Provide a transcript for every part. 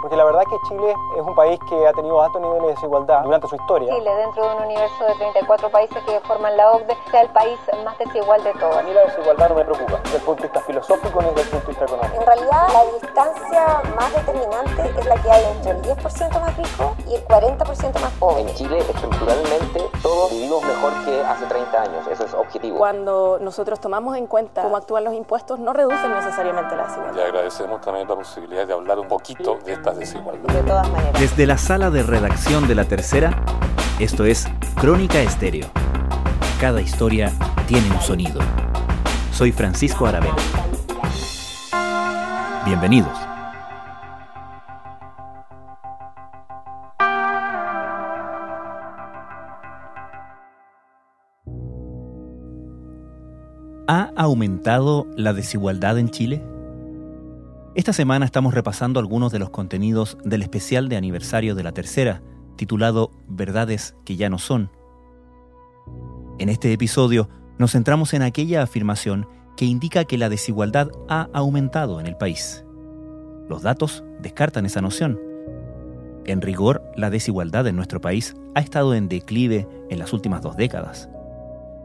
Porque la verdad que Chile es un país que ha tenido altos niveles de desigualdad durante su historia. Chile, dentro de un universo de 34 países que forman la OCDE, sea el país más desigual de todos. A mí la desigualdad no me preocupa, desde el punto de vista filosófico ni desde el punto de vista económico. En realidad, la distancia más determinante es la que hay entre el 10% más rico y el 40% más pobre. En Chile, estructuralmente, todos vivimos mejor que hace 30 años, eso es objetivo. Cuando nosotros tomamos en cuenta cómo actúan los impuestos, no reducen necesariamente la desigualdad. Le agradecemos también la posibilidad de hablar un poquito de estas desigualdades. De todas maneras. Desde la sala de redacción de La Tercera, esto es Crónica Estéreo. Cada historia tiene un sonido. Soy Francisco Aravena. Bienvenidos. ¿Ha aumentado la desigualdad en Chile? Esta semana estamos repasando algunos de los contenidos del especial de aniversario de la tercera, titulado Verdades que ya no son. En este episodio nos centramos en aquella afirmación que indica que la desigualdad ha aumentado en el país. Los datos descartan esa noción. En rigor, la desigualdad en nuestro país ha estado en declive en las últimas dos décadas.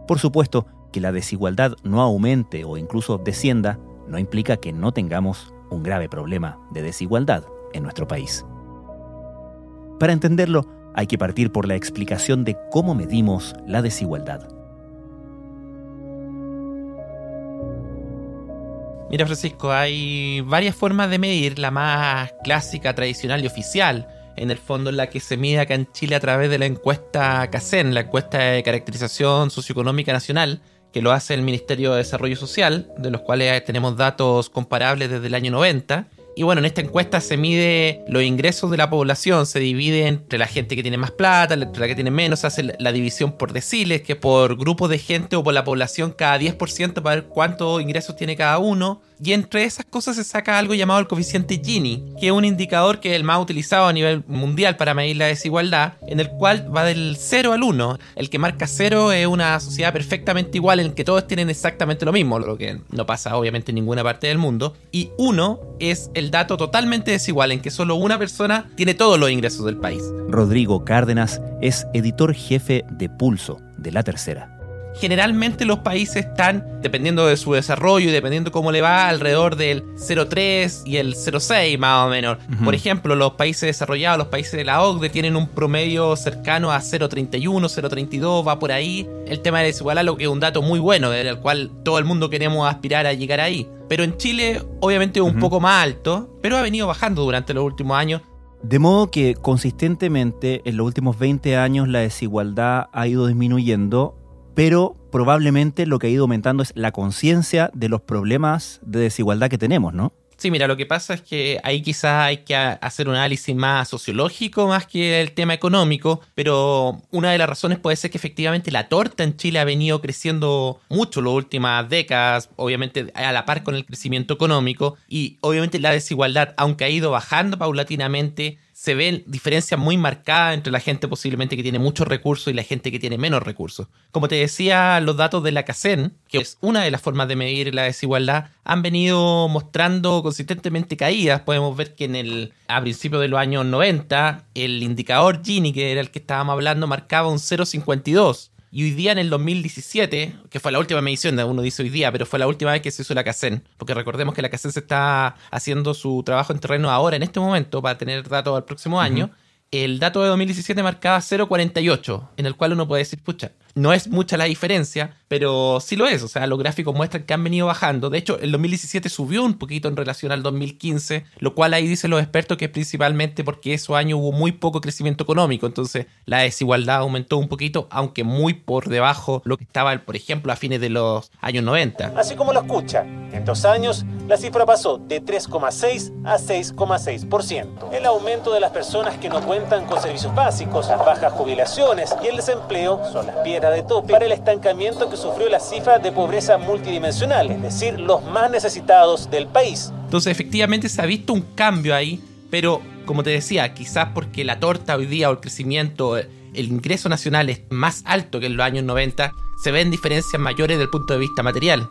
Por supuesto, que la desigualdad no aumente o incluso descienda no implica que no tengamos un grave problema de desigualdad en nuestro país. Para entenderlo, hay que partir por la explicación de cómo medimos la desigualdad. Mira Francisco, hay varias formas de medir, la más clásica, tradicional y oficial, en el fondo en la que se mide acá en Chile a través de la encuesta CACEN, la encuesta de caracterización socioeconómica nacional, que lo hace el Ministerio de Desarrollo Social, de los cuales tenemos datos comparables desde el año 90. Y bueno, en esta encuesta se mide los ingresos de la población, se divide entre la gente que tiene más plata, entre la que tiene menos, se hace la división por deciles, que por grupo de gente o por la población cada 10% para ver cuántos ingresos tiene cada uno. Y entre esas cosas se saca algo llamado el coeficiente Gini, que es un indicador que es el más utilizado a nivel mundial para medir la desigualdad, en el cual va del 0 al 1. El que marca 0 es una sociedad perfectamente igual en que todos tienen exactamente lo mismo, lo que no pasa obviamente en ninguna parte del mundo. Y 1 es el dato totalmente desigual, en que solo una persona tiene todos los ingresos del país. Rodrigo Cárdenas es editor jefe de Pulso, de La Tercera generalmente los países están, dependiendo de su desarrollo y dependiendo cómo le va, alrededor del 0,3 y el 0,6 más o menos. Por ejemplo, los países desarrollados, los países de la OCDE tienen un promedio cercano a 0,31, 0,32, va por ahí. El tema de desigualdad, lo que es un dato muy bueno, del cual todo el mundo queremos aspirar a llegar ahí. Pero en Chile, obviamente, es un poco más alto, pero ha venido bajando durante los últimos años. De modo que consistentemente en los últimos 20 años la desigualdad ha ido disminuyendo pero probablemente lo que ha ido aumentando es la conciencia de los problemas de desigualdad que tenemos, ¿no? Sí, mira, lo que pasa es que ahí quizás hay que hacer un análisis más sociológico más que el tema económico, pero una de las razones puede ser que efectivamente la torta en Chile ha venido creciendo mucho las últimas décadas, obviamente a la par con el crecimiento económico, y obviamente la desigualdad, aunque ha ido bajando paulatinamente, se ven diferencias muy marcadas entre la gente posiblemente que tiene muchos recursos y la gente que tiene menos recursos. Como te decía, los datos de la CACEN, que es una de las formas de medir la desigualdad, han venido mostrando consistentemente caídas. Podemos ver que en el, a principios de los años 90, el indicador Gini, que era el que estábamos hablando, marcaba un 0,52 y hoy día en el 2017, que fue la última medición, uno dice hoy día, pero fue la última vez que se hizo la CACEN, porque recordemos que la CACEN se está haciendo su trabajo en terreno ahora, en este momento, para tener datos al próximo año. El dato de 2017 marcaba 0,48, en el cual uno puede decir, pucha, no es mucha la diferencia, pero sí lo es. O sea, los gráficos muestran que han venido bajando. De hecho, el 2017 subió un poquito en relación al 2015, lo cual ahí dicen los expertos que es principalmente porque esos años hubo muy poco crecimiento económico. Entonces, la desigualdad aumentó un poquito, aunque muy por debajo lo que estaba, por ejemplo, a fines de los años 90. Así como lo escucha, en dos años la cifra pasó de 3,6 a 6,6%. El aumento de las personas que no cuentan con servicios básicos, las bajas jubilaciones y el desempleo son las piedras de tope para el estancamiento que sufrió la cifra de pobreza multidimensional, es decir, los más necesitados del país. Entonces efectivamente se ha visto un cambio ahí, pero como te decía, quizás porque la torta hoy día o el crecimiento, el ingreso nacional es más alto que en los años 90, se ven diferencias mayores desde el punto de vista material.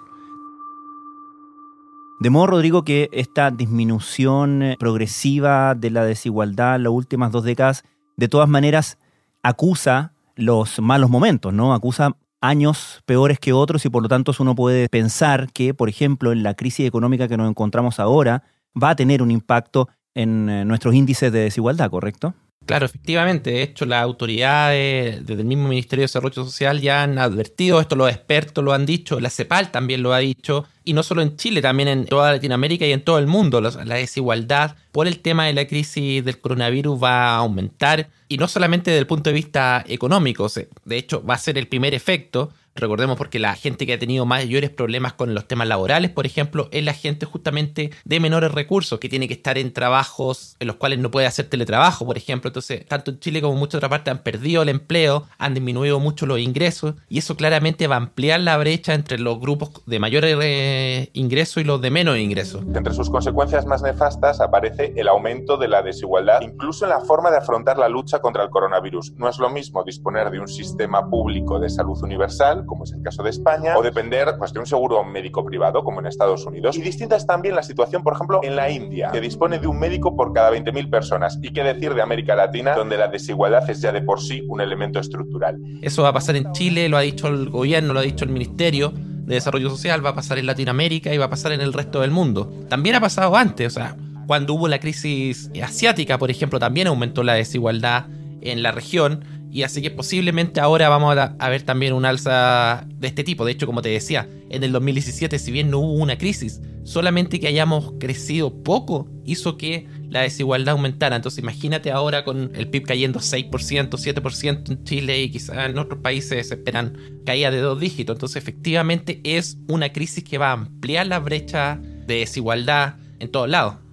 De modo, Rodrigo, que esta disminución eh, progresiva de la desigualdad en las últimas dos décadas, de todas maneras, acusa los malos momentos, ¿no? Acusa años peores que otros y por lo tanto uno puede pensar que, por ejemplo, en la crisis económica que nos encontramos ahora, va a tener un impacto en eh, nuestros índices de desigualdad, ¿correcto? Claro, efectivamente. De hecho, las autoridades desde el mismo Ministerio de Desarrollo Social ya han advertido esto, los expertos lo han dicho, la CEPAL también lo ha dicho, y no solo en Chile, también en toda Latinoamérica y en todo el mundo. La desigualdad por el tema de la crisis del coronavirus va a aumentar, y no solamente desde el punto de vista económico, de hecho va a ser el primer efecto Recordemos porque la gente que ha tenido mayores problemas con los temas laborales, por ejemplo, es la gente justamente de menores recursos, que tiene que estar en trabajos en los cuales no puede hacer teletrabajo, por ejemplo. Entonces, tanto en Chile como en muchas otras partes han perdido el empleo, han disminuido mucho los ingresos y eso claramente va a ampliar la brecha entre los grupos de mayores eh, ingresos y los de menos ingresos. Entre sus consecuencias más nefastas aparece el aumento de la desigualdad, incluso en la forma de afrontar la lucha contra el coronavirus. No es lo mismo disponer de un sistema público de salud universal como es el caso de España, o depender pues, de un seguro médico privado, como en Estados Unidos. Y distinta es también la situación, por ejemplo, en la India, que dispone de un médico por cada 20.000 personas. Y qué decir de América Latina, donde la desigualdad es ya de por sí un elemento estructural. Eso va a pasar en Chile, lo ha dicho el gobierno, lo ha dicho el ministerio de Desarrollo Social, va a pasar en Latinoamérica y va a pasar en el resto del mundo. También ha pasado antes, o sea, cuando hubo la crisis asiática, por ejemplo, también aumentó la desigualdad en la región y así que posiblemente ahora vamos a, ver también un alza de este tipo. De hecho, como te decía, en el 2017, si bien no hubo una crisis, solamente que hayamos crecido poco hizo que la desigualdad aumentara. Entonces imagínate ahora con el PIB cayendo 6%, 7% en Chile y quizás en otros países se esperan caída de dos dígitos. Entonces efectivamente es una crisis que va a ampliar la brecha de desigualdad en todos lados.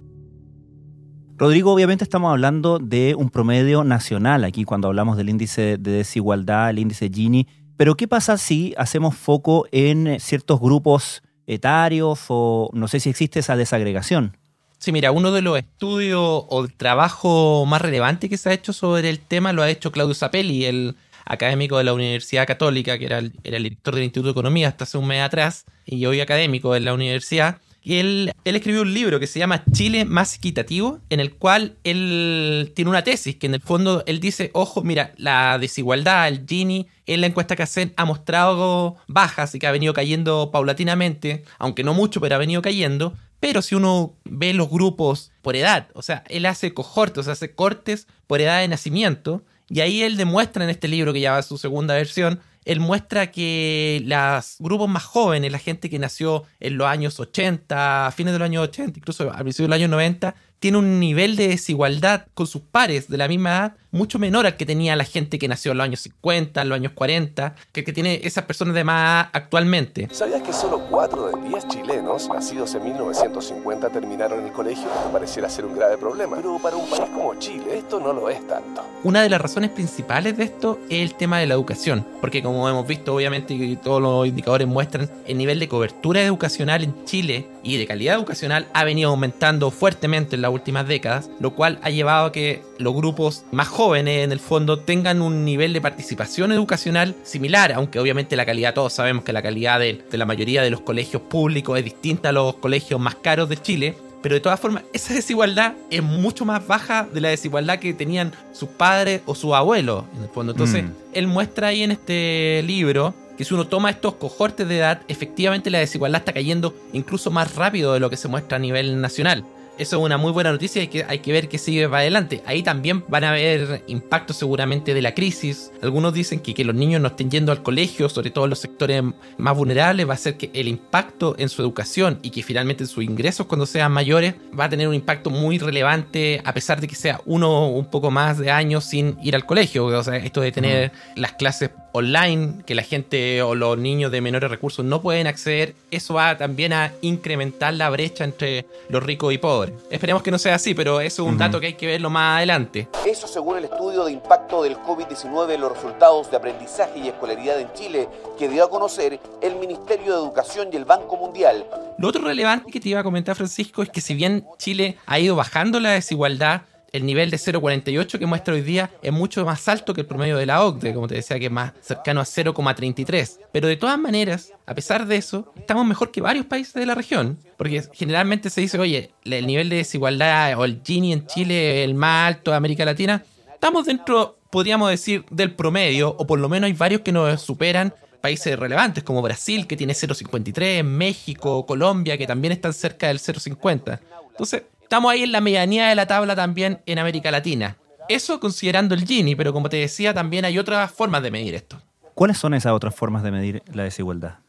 Rodrigo, obviamente estamos hablando de un promedio nacional aquí cuando hablamos del índice de desigualdad, el índice Gini, pero ¿qué pasa si hacemos foco en ciertos grupos etarios o no sé si existe esa desagregación? Sí, mira, uno de los estudios o el trabajo más relevante que se ha hecho sobre el tema lo ha hecho Claudio Zapelli, el académico de la Universidad Católica, que era el, era el director del Instituto de Economía hasta hace un mes atrás, y hoy académico de la universidad él, escribió un libro que se llama Chile más equitativo, en el cual él tiene una tesis que en el fondo él dice, ojo, mira, la desigualdad, el Gini, en la encuesta que hacen ha mostrado bajas y que ha venido cayendo paulatinamente, aunque no mucho, pero ha venido cayendo. Pero si uno ve los grupos por edad, o sea, él hace cohortes, hace cortes por edad de nacimiento, y ahí él demuestra en este libro, que ya va a su segunda versión, él muestra que los grupos más jóvenes, la gente que nació en los años 80, a fines de los años 80, incluso al principio de los años 90, tiene un nivel de desigualdad con sus pares de la misma edad mucho menor al que tenía la gente que nació en los años 50, en los años 40, que el que tiene esas personas de más actualmente. ¿Sabías que solo 4 de 10 chilenos nacidos en 1950 terminaron el colegio? Esto pareciera ser un grave problema, pero para un país como Chile esto no lo es tanto. Una de las razones principales de esto es el tema de la educación, porque como hemos visto obviamente y todos los indicadores muestran, el nivel de cobertura educacional en Chile y de calidad educacional ha venido aumentando fuertemente en la últimas décadas, lo cual ha llevado a que los grupos más jóvenes en el fondo tengan un nivel de participación educacional similar, aunque obviamente la calidad, todos sabemos que la calidad de, de la mayoría de los colegios públicos es distinta a los colegios más caros de Chile, pero de todas formas, esa desigualdad es mucho más baja de la desigualdad que tenían sus padres o sus abuelos, en el fondo. Entonces, mm. él muestra ahí en este libro que si uno toma estos cohortes de edad, efectivamente la desigualdad está cayendo incluso más rápido de lo que se muestra a nivel nacional eso es una muy buena noticia y que hay que ver que sigue para adelante. Ahí también van a haber impactos seguramente de la crisis. Algunos dicen que que los niños no estén yendo al colegio, sobre todo en los sectores más vulnerables, va a ser que el impacto en su educación y que finalmente en sus ingresos cuando sean mayores va a tener un impacto muy relevante a pesar de que sea uno un poco más de años sin ir al colegio. O sea, esto de tener las clases online que la gente o los niños de menores recursos no pueden acceder, eso va también a incrementar la brecha entre los ricos y pobres. Esperemos que no sea así, pero eso es un dato que hay que verlo más adelante. Eso según el estudio de impacto del COVID-19 en los resultados de aprendizaje y escolaridad en Chile que dio a conocer el Ministerio de Educación y el Banco Mundial. Lo otro relevante que te iba a comentar Francisco es que si bien Chile ha ido bajando la desigualdad, el nivel de 0,48 que muestra hoy día es mucho más alto que el promedio de la OCDE, como te decía, que es más cercano a 0,33. Pero de todas maneras, a pesar de eso, estamos mejor que varios países de la región, porque generalmente se dice, oye, el nivel de desigualdad o el Gini en Chile el más alto de América Latina. Estamos dentro, podríamos decir, del promedio, o por lo menos hay varios que nos superan países relevantes como Brasil, que tiene 0,53, México, Colombia, que también están cerca del 0,50. Entonces, estamos ahí en la medianía de la tabla también en América Latina. Eso considerando el Gini, pero como te decía, también hay otras formas de medir esto. ¿Cuáles son esas otras formas de medir la desigualdad?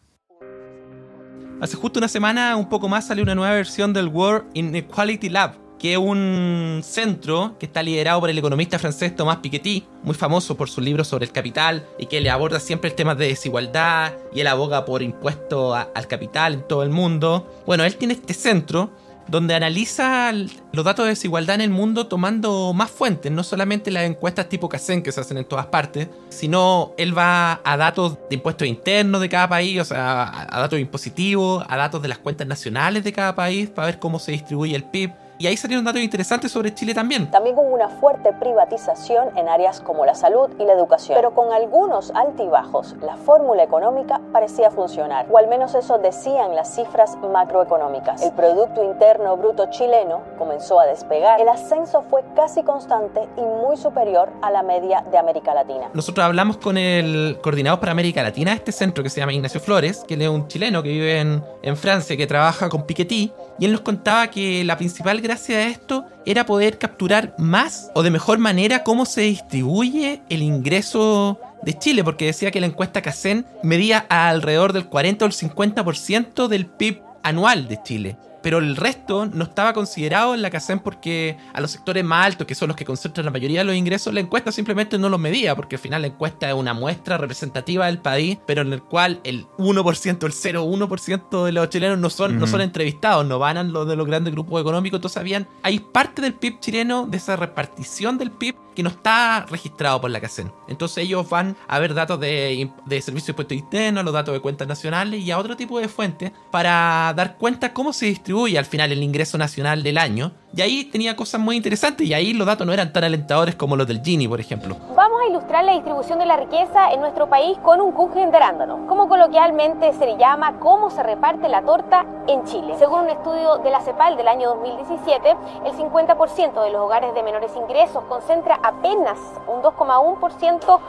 Hace justo una semana, un poco más, salió una nueva versión del World Inequality Lab, que es un centro que está liderado por el economista francés Thomas Piketty, muy famoso por su libro sobre el capital y que le aborda siempre el tema de desigualdad y él aboga por impuestos al capital en todo el mundo. Bueno, él tiene este centro donde analiza los datos de desigualdad en el mundo tomando más fuentes, no solamente las encuestas tipo CACEN que se hacen en todas partes, sino él va a datos de impuestos internos de cada país, o sea, a datos impositivos, a datos de las cuentas nacionales de cada país para ver cómo se distribuye el PIB y ahí salieron datos interesantes sobre Chile también. También con una fuerte privatización en áreas como la salud y la educación. Pero con algunos altibajos, la fórmula económica parecía funcionar, o al menos eso decían las cifras macroeconómicas. El Producto Interno Bruto chileno comenzó a despegar, el ascenso fue casi constante y muy superior a la media de América Latina. Nosotros hablamos con el coordinador para América Latina, este centro que se llama Ignacio Flores, que es un chileno que vive en, en Francia, que trabaja con Piketty, y él nos contaba que la principal gracia de esto era poder capturar más o de mejor manera cómo se distribuye el ingreso de Chile, porque decía que la encuesta CACEN medía alrededor del 40 o el 50% del PIB anual de Chile pero el resto no estaba considerado en la CACEN porque a los sectores más altos, que son los que concentran la mayoría de los ingresos, la encuesta simplemente no los medía, porque al final la encuesta es una muestra representativa del país, pero en el cual el 1%, el 0,1% de los chilenos no son, no son entrevistados, no van a los de los grandes grupos económicos, entonces habían, hay parte del PIB chileno, de esa repartición del PIB, que no está registrado por la CACEN. Entonces ellos van a ver datos de, de servicios de impuestos internos, los datos de cuentas nacionales y a otro tipo de fuentes para dar cuenta cómo se distribuye al final el ingreso nacional del año. Y ahí tenía cosas muy interesantes y ahí los datos no eran tan alentadores como los del Gini, por ejemplo. Vamos a ilustrar la distribución de la riqueza en nuestro país con un Kuchen de arándano, como coloquialmente se le llama cómo se reparte la torta en Chile. Según un estudio de la CEPAL del año 2017, el 50% de los hogares de menores ingresos concentra apenas un 2,1%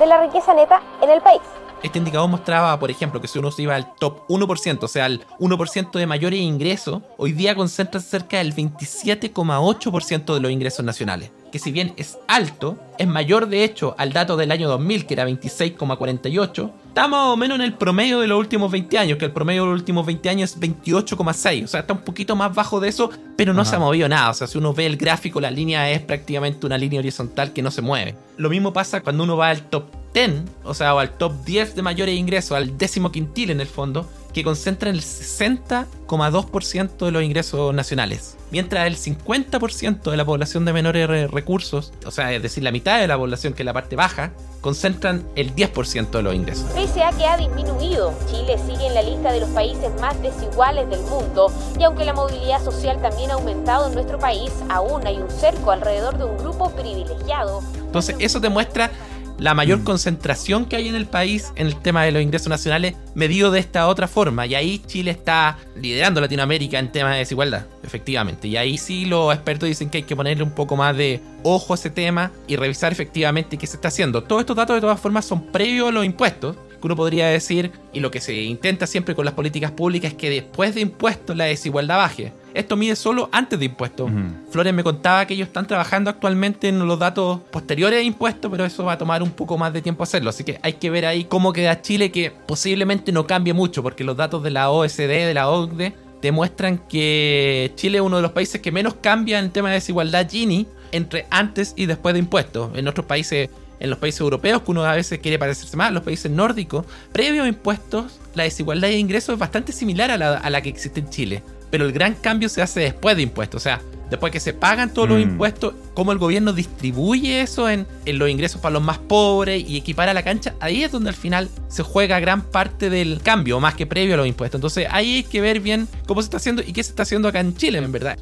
de la riqueza neta en el país. Este indicador mostraba, por ejemplo, que si uno se iba al top 1%, o sea, al 1% de mayores ingresos, hoy día concentra cerca del 27,8% de los ingresos nacionales. Que si bien es alto, es mayor de hecho al dato del año 2000, que era 26,48. Está más o menos en el promedio de los últimos 20 años, que el promedio de los últimos 20 años es 28,6. O sea, está un poquito más bajo de eso, pero no se ha movido nada. O sea, si uno ve el gráfico, la línea es prácticamente una línea horizontal que no se mueve. Lo mismo pasa cuando uno va al top 10, o sea, o al top 10 de mayores ingresos, al décimo quintil en el fondo, que concentran el 60,2% de los ingresos nacionales. Mientras el 50% de la población de menores recursos, o sea, es decir, la mitad de la población que es la parte baja, concentran el 10% de los ingresos. Pese a que ha disminuido, Chile sigue en la lista de los países más desiguales del mundo y aunque la movilidad social también ha aumentado en nuestro país, aún hay un cerco alrededor de un grupo privilegiado. Entonces, eso demuestra la mayor Mm. concentración que hay en el país en el tema de los ingresos nacionales medido de esta otra forma. Y ahí Chile está liderando Latinoamérica en temas de desigualdad, efectivamente. Y ahí sí los expertos dicen que hay que ponerle un poco más de ojo a ese tema y revisar efectivamente qué se está haciendo. Todos estos datos de todas formas son previos a los impuestos. Que uno podría decir, y lo que se intenta siempre con las políticas públicas es que después de impuestos la desigualdad baje. Esto mide solo antes de impuestos. Flores me contaba que ellos están trabajando actualmente en los datos posteriores a impuestos, pero eso va a tomar un poco más de tiempo hacerlo. Así que hay que ver ahí cómo queda Chile, que posiblemente no cambie mucho, porque los datos de la OSD, de la OCDE, demuestran que Chile es uno de los países que menos cambia en el tema de desigualdad Gini entre antes y después de impuestos. En otros países, en los países europeos, que uno a veces quiere parecerse más, los países nórdicos, previo a impuestos, la desigualdad de ingresos es bastante similar a la, a la que existe en Chile. Pero el gran cambio se hace después de impuestos. O sea, después que se pagan todos los Mm. impuestos, cómo el gobierno distribuye eso en, en los ingresos para los más pobres y equipara la cancha, ahí es donde al final se juega gran parte del cambio, más que previo a los impuestos. Entonces ahí hay que ver bien cómo se está haciendo y qué se está haciendo acá en Chile, en verdad.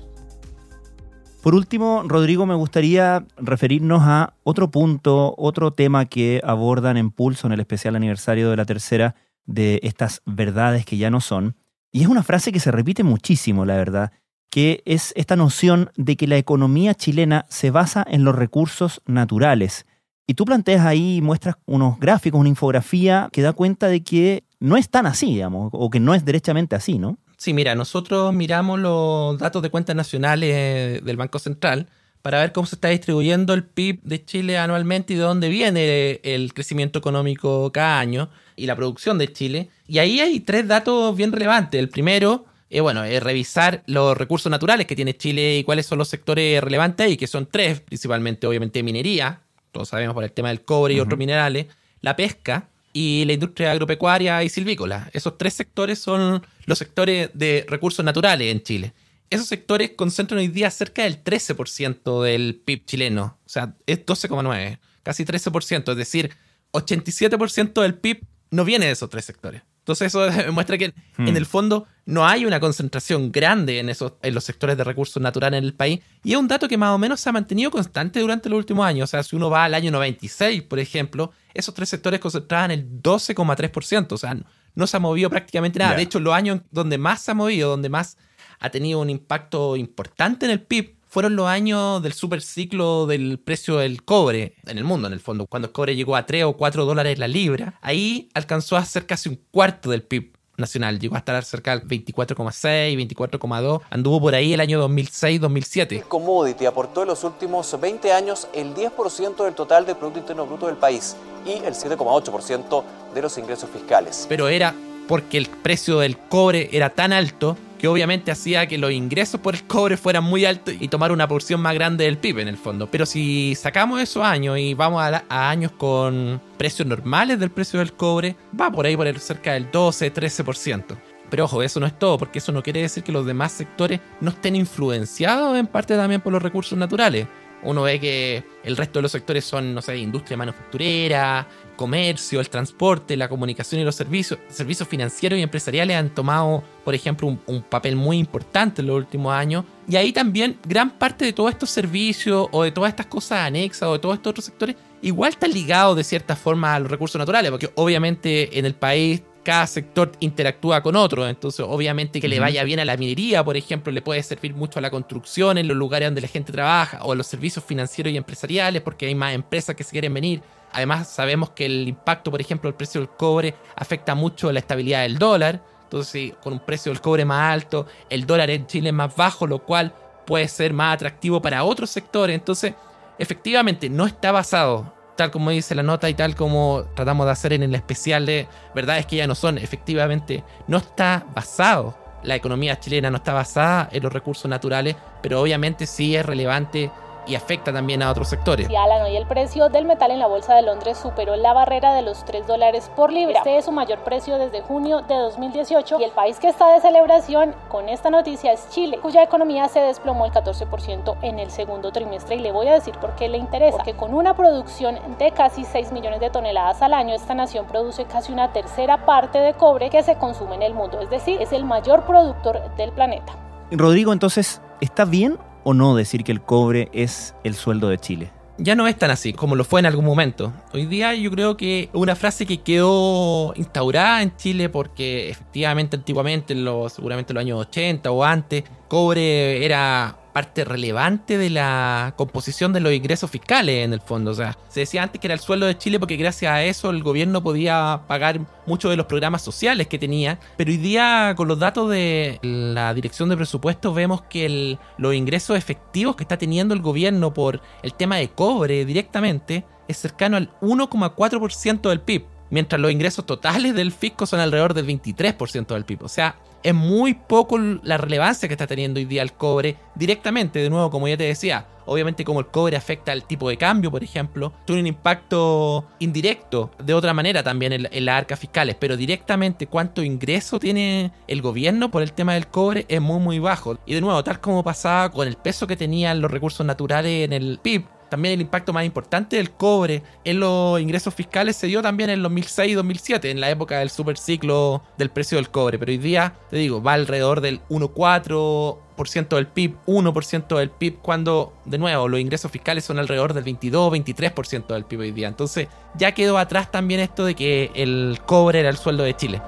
Por último, Rodrigo, me gustaría referirnos a otro punto, otro tema que abordan en Pulso en el especial aniversario de la tercera de estas verdades que ya no son. Y es una frase que se repite muchísimo, la verdad, que es esta noción de que la economía chilena se basa en los recursos naturales. Y tú planteas ahí, muestras unos gráficos, una infografía que da cuenta de que no es tan así, digamos, o que no es derechamente así, ¿no? Sí, mira, nosotros miramos los datos de cuentas nacionales del Banco Central para ver cómo se está distribuyendo el PIB de Chile anualmente y de dónde viene el crecimiento económico cada año y la producción de Chile. Y ahí hay tres datos bien relevantes. El primero es, bueno, es revisar los recursos naturales que tiene Chile y cuáles son los sectores relevantes ahí, que son tres, principalmente obviamente minería, todos sabemos por el tema del cobre y otros minerales, la pesca y la industria agropecuaria y silvícola. Esos tres sectores son los sectores de recursos naturales en Chile. Esos sectores concentran hoy día cerca del 13% del PIB chileno, o sea, es 12,9, casi 13%, es decir, 87% del PIB no viene de esos tres sectores. Entonces eso demuestra que en Hmm. el fondo no hay una concentración grande en, esos, en los sectores de recursos naturales en el país. Y es un dato que más o menos se ha mantenido constante durante los últimos años. O sea, si uno va al año 96, por ejemplo, esos tres sectores concentraban el 12,3%. O sea, no, se ha movido prácticamente nada. De hecho, los años donde más se ha movido, donde más ha tenido un impacto importante en el PIB, fueron los años del superciclo del precio del cobre en el mundo, en el fondo. Cuando el cobre llegó a 3 o 4 dólares la libra, ahí alcanzó a ser casi un cuarto del PIB nacional. Llegó a estar cerca del 24,6, 24,2. Anduvo por ahí el año 2006-2007. Commodity aportó en los últimos 20 años el 10% del total del Producto Interno Bruto del país y el 7,8% de los ingresos fiscales. Pero era porque el precio del cobre era tan alto que obviamente hacía que los ingresos por el cobre fueran muy altos y tomar una porción más grande del PIB en el fondo. Pero si sacamos esos años y vamos a, a años con precios normales del precio del cobre, va por ahí por el cerca del 12-13%. Pero ojo, eso no es todo, porque eso no quiere decir que los demás sectores no estén influenciados en parte también por los recursos naturales. Uno ve que el resto de los sectores son, no sé, industria manufacturera, comercio, el transporte, la comunicación y los servicios. Servicios financieros y empresariales han tomado, por ejemplo, un, papel muy importante en los últimos años. Y ahí también gran parte de todos estos servicios o de todas estas cosas anexas o de todos estos otros sectores igual están ligados de cierta forma a los recursos naturales, porque obviamente en el país cada sector interactúa con otro, entonces obviamente que le vaya bien a la minería, por ejemplo, le puede servir mucho a la construcción en los lugares donde la gente trabaja o a los servicios financieros y empresariales porque hay más empresas que se quieren venir. Además sabemos que el impacto, por ejemplo, del precio del cobre afecta mucho la estabilidad del dólar, entonces sí, con un precio del cobre más alto, el dólar en Chile es más bajo, lo cual puede ser más atractivo para otros sectores, entonces efectivamente no está basado tal como dice la nota y tal como tratamos de hacer en el especial de verdades que ya no son, efectivamente no está basado. La economía chilena no está basada en los recursos naturales, pero obviamente sí es relevante y afecta también a otros sectores. Sí, Alan, hoy el precio del metal en la bolsa de Londres superó la barrera de los 3 dólares por libra. Este es su mayor precio desde junio de 2018 y el país que está de celebración con esta noticia es Chile, cuya economía se desplomó el 14% en el segundo trimestre y le voy a decir por qué le interesa. Porque con una producción de casi 6 millones de toneladas al año, esta nación produce casi una tercera parte de cobre que se consume en el mundo, es decir, es el mayor productor del planeta. Rodrigo, entonces, ¿está bien o no decir que el cobre es el sueldo de Chile? ya no es tan así como lo fue en algún momento. Hoy día yo creo que una frase que quedó instaurada en Chile porque efectivamente antiguamente, seguramente en los años 80 o antes, cobre era parte relevante de la composición de los ingresos fiscales en el fondo. O sea, se decía antes que era el sueldo de Chile porque gracias a eso el gobierno podía pagar muchos de los programas sociales que tenía. Pero hoy día con los datos de la dirección de presupuestos vemos que los ingresos efectivos que está teniendo el gobierno por el tema de cobre directamente es cercano al 1,4% del PIB. Mientras los ingresos totales del fisco son alrededor del 23% del PIB. O sea, es muy poco la relevancia que está teniendo hoy día el cobre directamente, de nuevo, como ya te decía, obviamente como el cobre afecta al tipo de cambio, por ejemplo, tiene un impacto indirecto de otra manera también en, en las arcas fiscales, pero directamente cuánto ingreso tiene el gobierno por el tema del cobre es muy muy bajo. Y de nuevo, tal como pasaba con el peso que tenían los recursos naturales en el PIB, también el impacto más importante del cobre en los ingresos fiscales se dio también en los 2006 y 2007, en la época del superciclo del precio del cobre. Pero hoy día, te digo, va alrededor del 1,4% del PIB, 1% del PIB, cuando, de nuevo, los ingresos fiscales son alrededor del 22-23% del PIB hoy día. Entonces, ya quedó atrás también esto de que el cobre era el sueldo de Chile.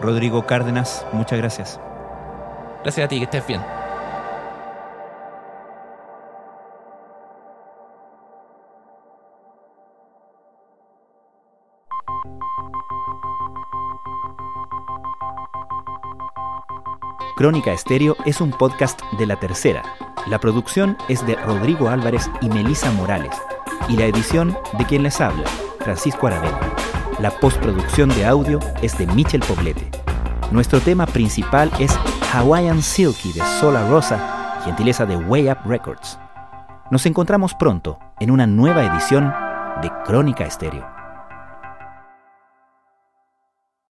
Rodrigo Cárdenas, muchas gracias. Gracias a ti, que estés bien. Crónica Estéreo es un podcast de la tercera. La producción es de Rodrigo Álvarez y Melisa Morales. Y la edición de quien les habla, Francisco Aravena. La postproducción de audio es de Michel Poblete. Nuestro tema principal es Hawaiian Silky de Sola Rosa, gentileza de Way Up Records. Nos encontramos pronto en una nueva edición de Crónica Estéreo.